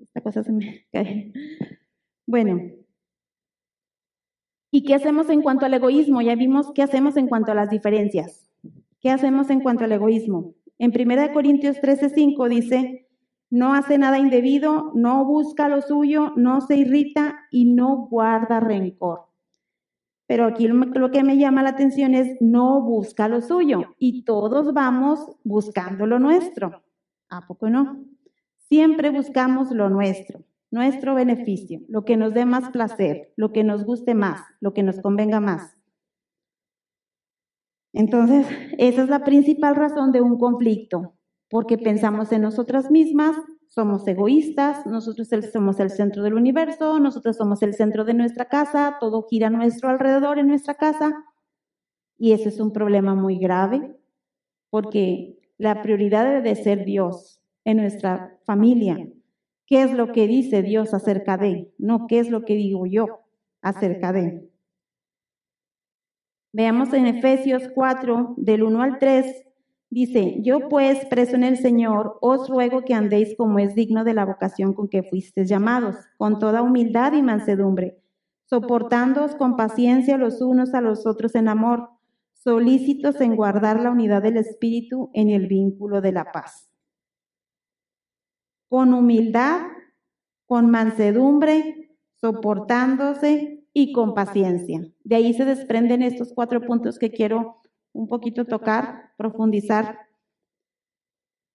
Esta cosa se me cae. Bueno, ¿y qué hacemos en cuanto al egoísmo? Ya vimos qué hacemos en cuanto a las diferencias. ¿Qué hacemos en cuanto al egoísmo? En 1 Corintios 13:5 dice, no hace nada indebido, no busca lo suyo, no se irrita y no guarda rencor. Pero aquí lo que me llama la atención es no busca lo suyo y todos vamos buscando lo nuestro. ¿A poco no? Siempre buscamos lo nuestro, nuestro beneficio, lo que nos dé más placer, lo que nos guste más, lo que nos convenga más. Entonces, esa es la principal razón de un conflicto, porque pensamos en nosotras mismas, somos egoístas, nosotros somos el centro del universo, nosotros somos el centro de nuestra casa, todo gira a nuestro alrededor en nuestra casa, y ese es un problema muy grave, porque la prioridad debe de ser Dios en nuestra familia. ¿Qué es lo que dice Dios acerca de? No, ¿qué es lo que digo yo acerca de? Veamos en Efesios 4, del 1 al 3, dice, yo pues, preso en el Señor, os ruego que andéis como es digno de la vocación con que fuisteis llamados, con toda humildad y mansedumbre, soportándoos con paciencia los unos a los otros en amor, solícitos en guardar la unidad del Espíritu en el vínculo de la paz. Con humildad, con mansedumbre, soportándose y con paciencia. De ahí se desprenden estos cuatro puntos que quiero un poquito tocar, profundizar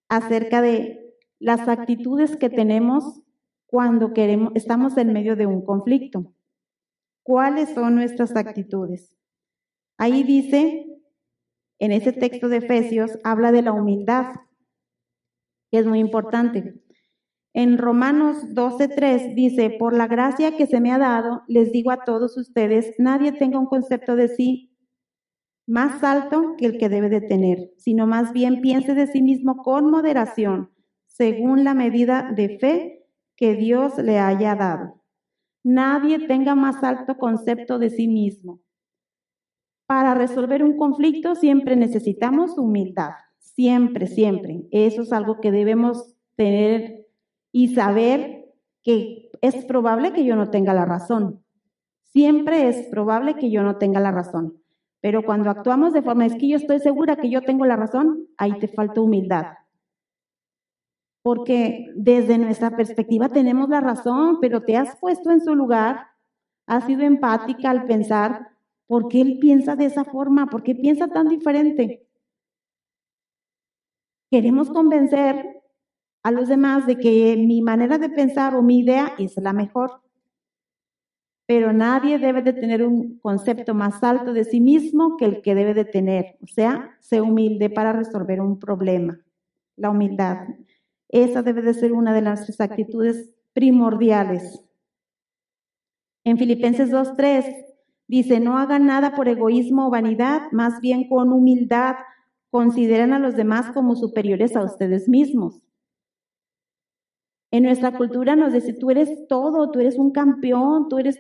acerca de las actitudes que tenemos cuando queremos, estamos en medio de un conflicto. ¿Cuáles son nuestras actitudes? Ahí dice, en ese texto de Efesios, habla de la humildad, que es muy importante. En Romanos 12:3 dice, por la gracia que se me ha dado, les digo a todos ustedes, nadie tenga un concepto de sí más alto que el que debe de tener, sino más bien piense de sí mismo con moderación, según la medida de fe que Dios le haya dado. Nadie tenga más alto concepto de sí mismo. Para resolver un conflicto siempre necesitamos humildad, siempre, siempre. Eso es algo que debemos tener y saber que es probable que yo no tenga la razón. Siempre es probable que yo no tenga la razón. Pero cuando actuamos de forma, es que yo estoy segura que yo tengo la razón, ahí te falta humildad. Porque desde nuestra perspectiva tenemos la razón, pero te has puesto en su lugar, has sido empática al pensar, ¿por qué él piensa de esa forma? ¿Por qué piensa tan diferente? Queremos convencer a los demás de que mi manera de pensar o mi idea es la mejor. Pero nadie debe de tener un concepto más alto de sí mismo que el que debe de tener. O sea, sé humilde para resolver un problema. La humildad. Esa debe de ser una de nuestras actitudes primordiales. En Filipenses 2.3 dice, no hagan nada por egoísmo o vanidad, más bien con humildad consideren a los demás como superiores a ustedes mismos. En nuestra cultura nos dice, tú eres todo, tú eres un campeón, tú eres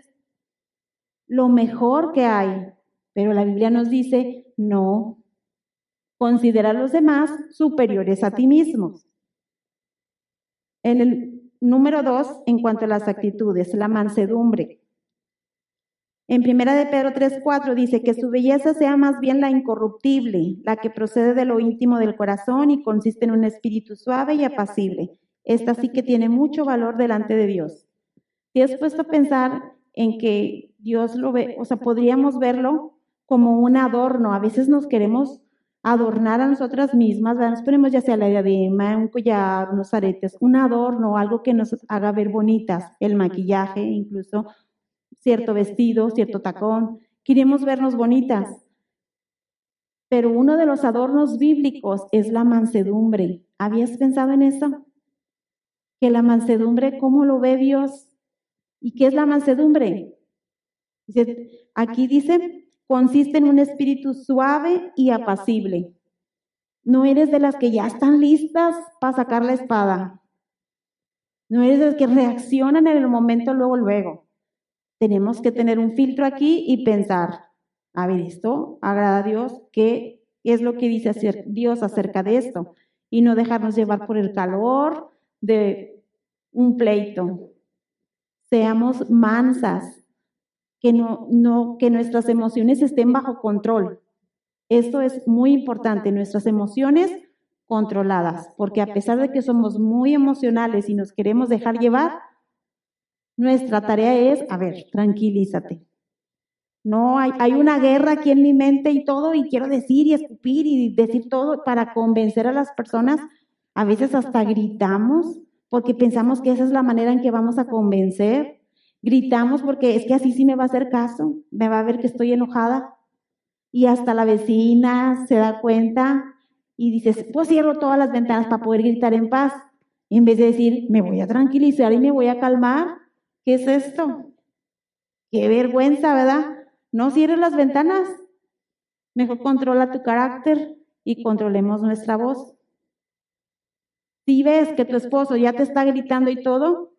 lo mejor que hay. Pero la Biblia nos dice, no, considera a los demás superiores a ti mismos. En el número dos, en cuanto a las actitudes, la mansedumbre. En primera de Pedro 3:4 dice que su belleza sea más bien la incorruptible, la que procede de lo íntimo del corazón y consiste en un espíritu suave y apacible esta sí que tiene mucho valor delante de Dios. Si has puesto a pensar en que Dios lo ve, o sea, podríamos verlo como un adorno. A veces nos queremos adornar a nosotras mismas, nos ponemos ya sea la diadema, un collar, unos aretes, un adorno, algo que nos haga ver bonitas, el maquillaje, incluso cierto vestido, cierto tacón. Queremos vernos bonitas. Pero uno de los adornos bíblicos es la mansedumbre. ¿Habías pensado en eso? que la mansedumbre, ¿cómo lo ve Dios? ¿Y qué es la mansedumbre? Aquí dice, consiste en un espíritu suave y apacible. No eres de las que ya están listas para sacar la espada. No eres de las que reaccionan en el momento luego, luego. Tenemos que tener un filtro aquí y pensar, a ver, esto agrada a Dios, ¿qué es lo que dice Dios acerca de esto y no dejarnos llevar por el calor de un pleito. Seamos mansas, que, no, no, que nuestras emociones estén bajo control. Esto es muy importante, nuestras emociones controladas, porque a pesar de que somos muy emocionales y nos queremos dejar llevar, nuestra tarea es, a ver, tranquilízate. No, hay, hay una guerra aquí en mi mente y todo, y quiero decir y escupir y decir todo para convencer a las personas. A veces hasta gritamos porque pensamos que esa es la manera en que vamos a convencer. Gritamos porque es que así sí me va a hacer caso, me va a ver que estoy enojada. Y hasta la vecina se da cuenta y dices, pues cierro todas las ventanas para poder gritar en paz. en vez de decir, me voy a tranquilizar y me voy a calmar, ¿qué es esto? Qué vergüenza, ¿verdad? No cierres las ventanas. Mejor controla tu carácter y controlemos nuestra voz. Si ves que tu esposo ya te está gritando y todo,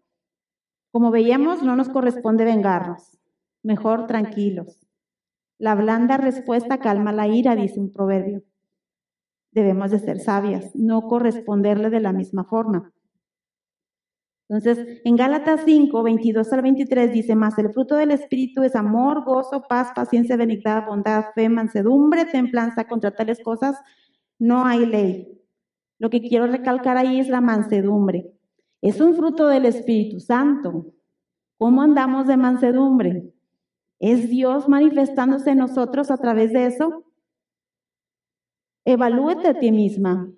como veíamos, no nos corresponde vengarnos. Mejor tranquilos. La blanda respuesta calma la ira, dice un proverbio debemos de ser sabias, no corresponderle de la misma forma. Entonces, en Gálatas 5, 22 al 23 dice más, el fruto del Espíritu es amor, gozo, paz, paciencia, benignidad, bondad, fe, mansedumbre, templanza, contra tales cosas no hay ley. Lo que quiero recalcar ahí es la mansedumbre. Es un fruto del Espíritu Santo. ¿Cómo andamos de mansedumbre? ¿Es Dios manifestándose en nosotros a través de eso? Evalúete a ti misma.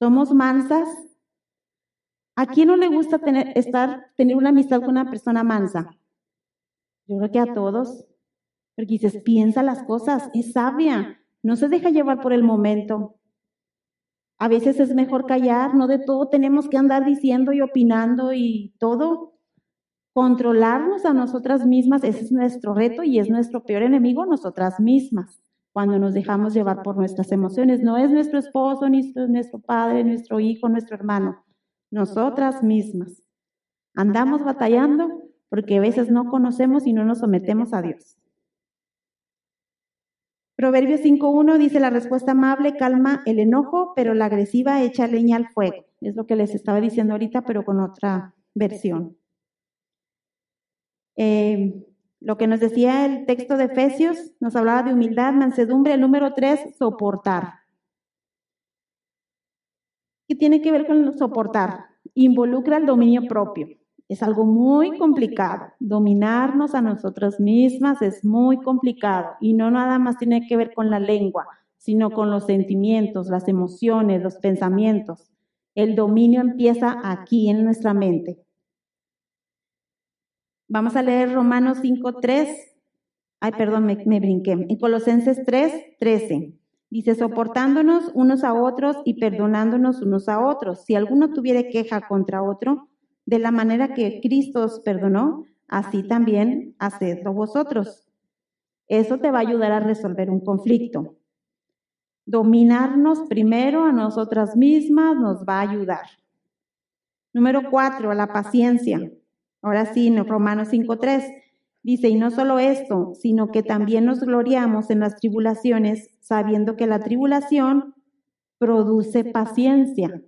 ¿Somos mansas? ¿A quién no le gusta tener, estar, tener una amistad con una persona mansa? Yo creo que a todos. Porque dices, piensa las cosas, es sabia, no se deja llevar por el momento. A veces es mejor callar, no de todo tenemos que andar diciendo y opinando y todo. Controlarnos a nosotras mismas, ese es nuestro reto y es nuestro peor enemigo, nosotras mismas cuando nos dejamos llevar por nuestras emociones. No es nuestro esposo, ni nuestro padre, nuestro hijo, nuestro hermano, nosotras mismas. Andamos batallando porque a veces no conocemos y no nos sometemos a Dios. Proverbios 5.1 dice, la respuesta amable calma el enojo, pero la agresiva echa leña al fuego. Es lo que les estaba diciendo ahorita, pero con otra versión. Eh, lo que nos decía el texto de Efesios, nos hablaba de humildad, mansedumbre. El número tres, soportar. ¿Qué tiene que ver con soportar? Involucra el dominio propio. Es algo muy complicado. Dominarnos a nosotras mismas es muy complicado y no nada más tiene que ver con la lengua, sino con los sentimientos, las emociones, los pensamientos. El dominio empieza aquí en nuestra mente. Vamos a leer Romanos 5, 3. Ay, perdón, me, me brinqué. En Colosenses 3, 13. Dice, soportándonos unos a otros y perdonándonos unos a otros. Si alguno tuviera queja contra otro, de la manera que Cristo os perdonó, así también hacedlo vosotros. Eso te va a ayudar a resolver un conflicto. Dominarnos primero a nosotras mismas nos va a ayudar. Número cuatro, la paciencia. Ahora sí, en Romanos 5.3 dice, y no solo esto, sino que también nos gloriamos en las tribulaciones, sabiendo que la tribulación produce paciencia.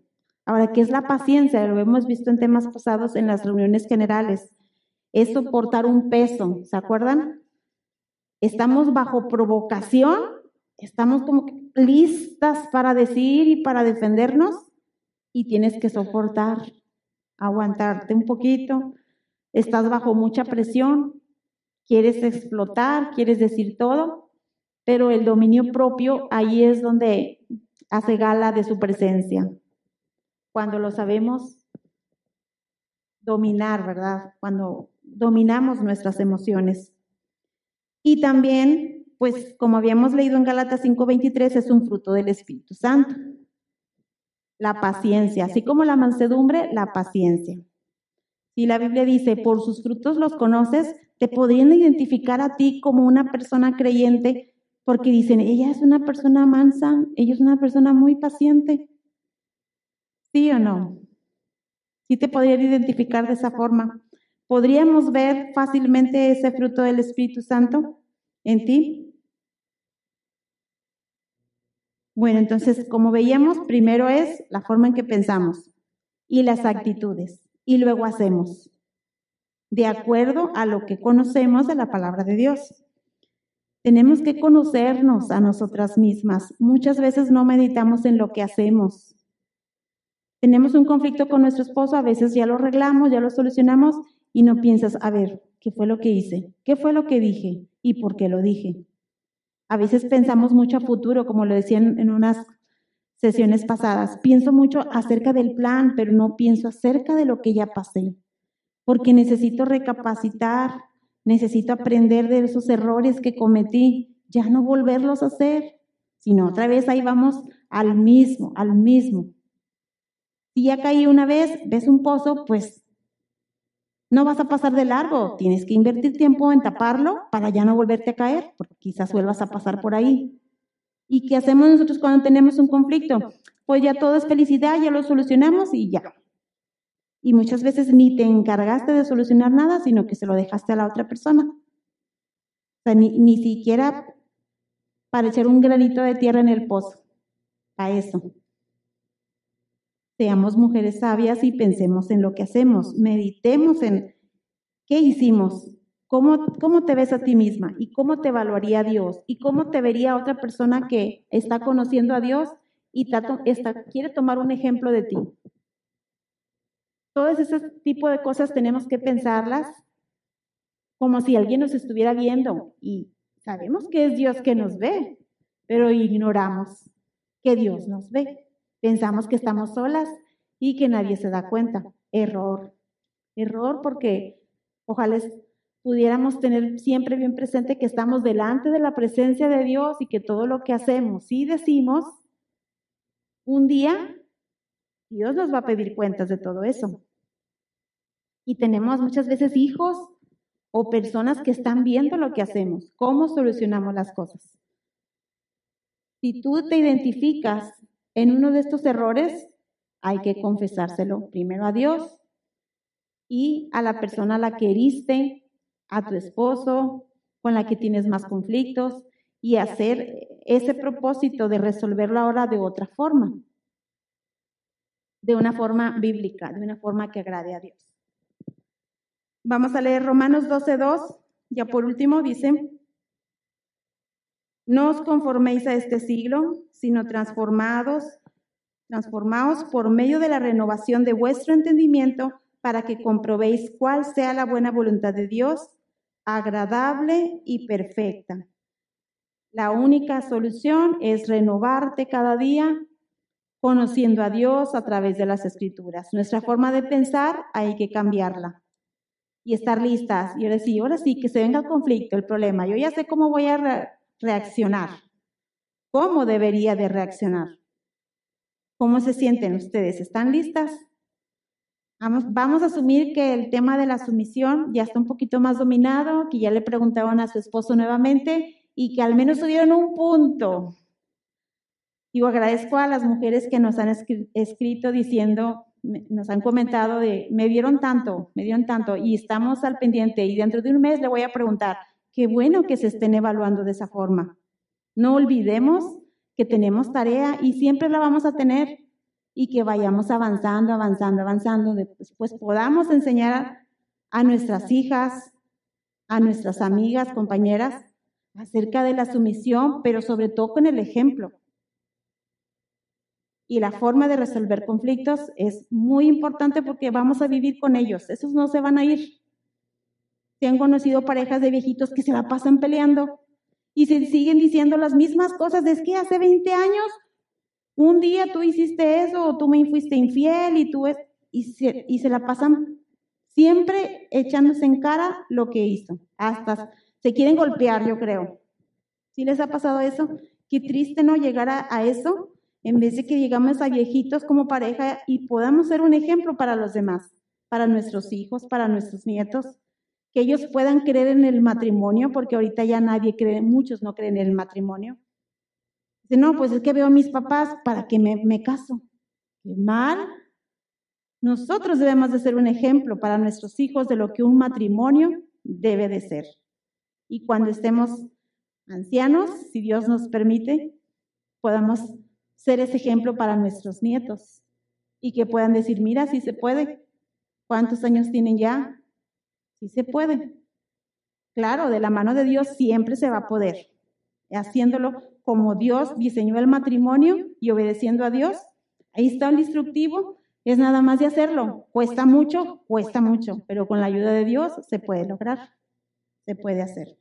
Ahora, ¿qué es la paciencia? Lo hemos visto en temas pasados en las reuniones generales. Es soportar un peso, ¿se acuerdan? Estamos bajo provocación, estamos como listas para decir y para defendernos y tienes que soportar, aguantarte un poquito, estás bajo mucha presión, quieres explotar, quieres decir todo, pero el dominio propio ahí es donde hace gala de su presencia. Cuando lo sabemos dominar, ¿verdad? Cuando dominamos nuestras emociones. Y también, pues como habíamos leído en Galatas 5:23, es un fruto del Espíritu Santo. La paciencia, así como la mansedumbre, la paciencia. Si la Biblia dice, por sus frutos los conoces, te podrían identificar a ti como una persona creyente porque dicen, ella es una persona mansa, ella es una persona muy paciente. ¿Sí o no? Sí te podrían identificar de esa forma. ¿Podríamos ver fácilmente ese fruto del Espíritu Santo en ti? Bueno, entonces, como veíamos, primero es la forma en que pensamos y las actitudes, y luego hacemos, de acuerdo a lo que conocemos de la palabra de Dios. Tenemos que conocernos a nosotras mismas. Muchas veces no meditamos en lo que hacemos. Tenemos un conflicto con nuestro esposo, a veces ya lo arreglamos, ya lo solucionamos y no piensas, a ver, ¿qué fue lo que hice? ¿Qué fue lo que dije? ¿Y por qué lo dije? A veces pensamos mucho a futuro, como lo decían en unas sesiones pasadas. Pienso mucho acerca del plan, pero no pienso acerca de lo que ya pasé, porque necesito recapacitar, necesito aprender de esos errores que cometí, ya no volverlos a hacer, sino otra vez ahí vamos al mismo, al mismo. Si ya caí una vez, ves un pozo, pues no vas a pasar de largo. Tienes que invertir tiempo en taparlo para ya no volverte a caer, porque quizás vuelvas a pasar por ahí. ¿Y qué hacemos nosotros cuando tenemos un conflicto? Pues ya todo es felicidad, ya lo solucionamos y ya. Y muchas veces ni te encargaste de solucionar nada, sino que se lo dejaste a la otra persona. O sea, ni, ni siquiera para echar un granito de tierra en el pozo. A eso. Seamos mujeres sabias y pensemos en lo que hacemos. Meditemos en qué hicimos, cómo, cómo te ves a ti misma y cómo te evaluaría Dios y cómo te vería otra persona que está conociendo a Dios y está, quiere tomar un ejemplo de ti. Todo ese tipo de cosas tenemos que pensarlas como si alguien nos estuviera viendo y sabemos que es Dios que nos ve, pero ignoramos que Dios nos ve. Pensamos que estamos solas y que nadie se da cuenta. Error. Error porque ojalá pudiéramos tener siempre bien presente que estamos delante de la presencia de Dios y que todo lo que hacemos y decimos, un día Dios nos va a pedir cuentas de todo eso. Y tenemos muchas veces hijos o personas que están viendo lo que hacemos, cómo solucionamos las cosas. Si tú te identificas en uno de estos errores, hay que confesárselo primero a Dios y a la persona a la que heriste, a tu esposo, con la que tienes más conflictos, y hacer ese propósito de resolverlo ahora de otra forma, de una forma bíblica, de una forma que agrade a Dios. Vamos a leer Romanos 12.2, ya por último dice, no os conforméis a este siglo, sino transformados, transformaos por medio de la renovación de vuestro entendimiento para que comprobéis cuál sea la buena voluntad de Dios, agradable y perfecta. La única solución es renovarte cada día conociendo a Dios a través de las escrituras. Nuestra forma de pensar hay que cambiarla y estar listas y ahora sí, ahora sí, que se venga el conflicto, el problema. Yo ya sé cómo voy a reaccionar. ¿Cómo debería de reaccionar? ¿Cómo se sienten ustedes? ¿Están listas? Vamos, vamos, a asumir que el tema de la sumisión ya está un poquito más dominado, que ya le preguntaban a su esposo nuevamente y que al menos tuvieron un punto. Yo agradezco a las mujeres que nos han escrito diciendo, nos han comentado de, me dieron tanto, me dieron tanto y estamos al pendiente y dentro de un mes le voy a preguntar, Qué bueno que se estén evaluando de esa forma. No olvidemos que tenemos tarea y siempre la vamos a tener y que vayamos avanzando, avanzando, avanzando, pues podamos enseñar a nuestras hijas, a nuestras amigas, compañeras, acerca de la sumisión, pero sobre todo con el ejemplo. Y la forma de resolver conflictos es muy importante porque vamos a vivir con ellos. Esos no se van a ir. Se han conocido parejas de viejitos que se la pasan peleando y se siguen diciendo las mismas cosas. Es que hace 20 años, un día tú hiciste eso o tú me fuiste infiel y tú es, y se, la pasan siempre echándose en cara lo que hizo. Hasta se quieren golpear, yo creo. ¿Sí les ha pasado eso? Qué triste no llegar a, a eso en vez de que llegamos a viejitos como pareja y podamos ser un ejemplo para los demás, para nuestros hijos, para nuestros nietos que ellos puedan creer en el matrimonio, porque ahorita ya nadie cree, muchos no creen en el matrimonio. Dice, no, pues es que veo a mis papás para que me, me caso. Qué mal. Nosotros debemos de ser un ejemplo para nuestros hijos de lo que un matrimonio debe de ser. Y cuando estemos ancianos, si Dios nos permite, podamos ser ese ejemplo para nuestros nietos y que puedan decir, mira, si se puede. ¿Cuántos años tienen ya? Sí se puede. Claro, de la mano de Dios siempre se va a poder. Haciéndolo como Dios diseñó el matrimonio y obedeciendo a Dios. Ahí está el instructivo. Es nada más de hacerlo. Cuesta mucho, cuesta mucho, pero con la ayuda de Dios se puede lograr. Se puede hacer.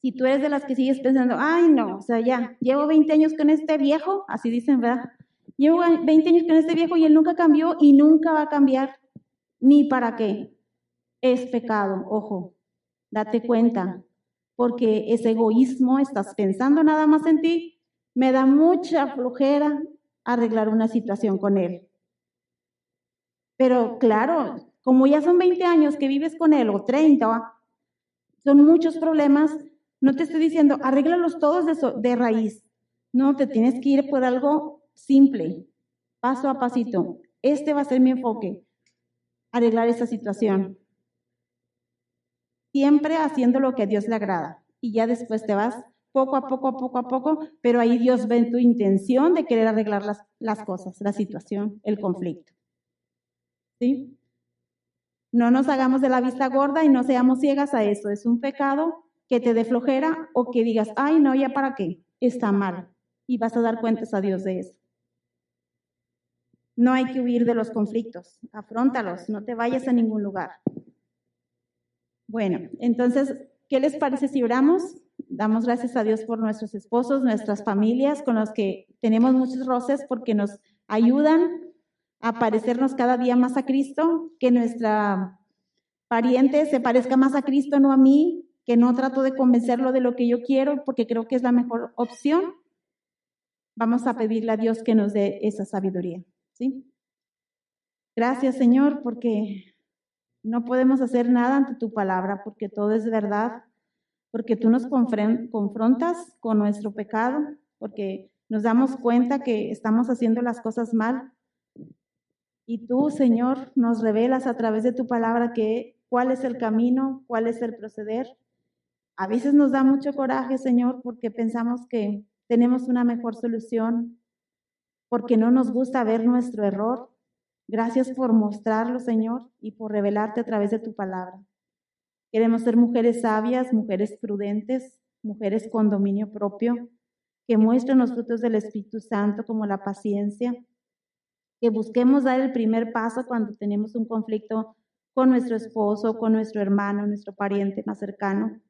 Si tú eres de las que sigues pensando, ay no, o sea, ya, llevo 20 años con este viejo, así dicen, ¿verdad? Llevo 20 años con este viejo y él nunca cambió y nunca va a cambiar. Ni para qué. Es pecado, ojo, date cuenta, porque ese egoísmo, estás pensando nada más en ti, me da mucha flojera arreglar una situación con él. Pero claro, como ya son 20 años que vives con él o 30, son muchos problemas, no te estoy diciendo, arréglalos todos de, de raíz. No, te tienes que ir por algo simple, paso a pasito. Este va a ser mi enfoque, arreglar esta situación. Siempre haciendo lo que a Dios le agrada. Y ya después te vas poco a poco, a poco a poco, pero ahí Dios ve tu intención de querer arreglar las, las cosas, la situación, el conflicto. ¿Sí? No nos hagamos de la vista gorda y no seamos ciegas a eso. Es un pecado que te dé flojera o que digas, ay, no, ya para qué. Está mal. Y vas a dar cuentas a Dios de eso. No hay que huir de los conflictos, afrontalos, no te vayas a ningún lugar. Bueno, entonces, ¿qué les parece si oramos? Damos gracias a Dios por nuestros esposos, nuestras familias, con los que tenemos muchos roces porque nos ayudan a parecernos cada día más a Cristo, que nuestra pariente se parezca más a Cristo, no a mí, que no trato de convencerlo de lo que yo quiero porque creo que es la mejor opción. Vamos a pedirle a Dios que nos dé esa sabiduría. ¿Sí? Gracias, Señor, porque no podemos hacer nada ante tu palabra, porque todo es verdad, porque tú nos confrontas con nuestro pecado, porque nos damos cuenta que estamos haciendo las cosas mal. Y tú, Señor, nos revelas a través de tu palabra que cuál es el camino, cuál es el proceder. A veces nos da mucho coraje, Señor, porque pensamos que tenemos una mejor solución, porque no nos gusta ver nuestro error. Gracias por mostrarlo, Señor, y por revelarte a través de tu palabra. Queremos ser mujeres sabias, mujeres prudentes, mujeres con dominio propio, que muestren los frutos del Espíritu Santo como la paciencia, que busquemos dar el primer paso cuando tenemos un conflicto con nuestro esposo, con nuestro hermano, nuestro pariente más cercano,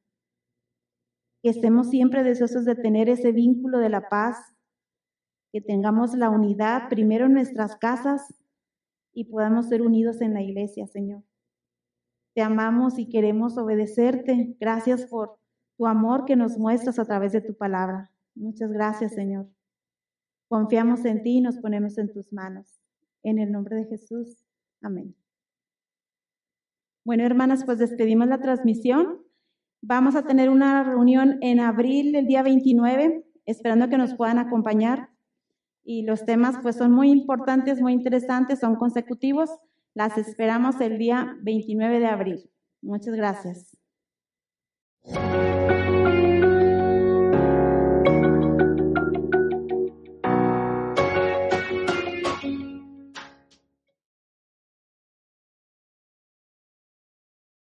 que estemos siempre deseosos de tener ese vínculo de la paz que tengamos la unidad primero en nuestras casas y podamos ser unidos en la iglesia, Señor. Te amamos y queremos obedecerte. Gracias por tu amor que nos muestras a través de tu palabra. Muchas gracias, Señor. Confiamos en ti y nos ponemos en tus manos. En el nombre de Jesús. Amén. Bueno, hermanas, pues despedimos la transmisión. Vamos a tener una reunión en abril, el día 29, esperando que nos puedan acompañar y los temas pues son muy importantes, muy interesantes, son consecutivos. Las esperamos el día 29 de abril. Muchas gracias.